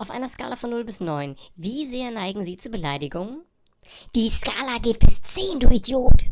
Auf einer Skala von 0 bis 9, wie sehr neigen Sie zu Beleidigungen? Die Skala geht bis 10, du Idiot.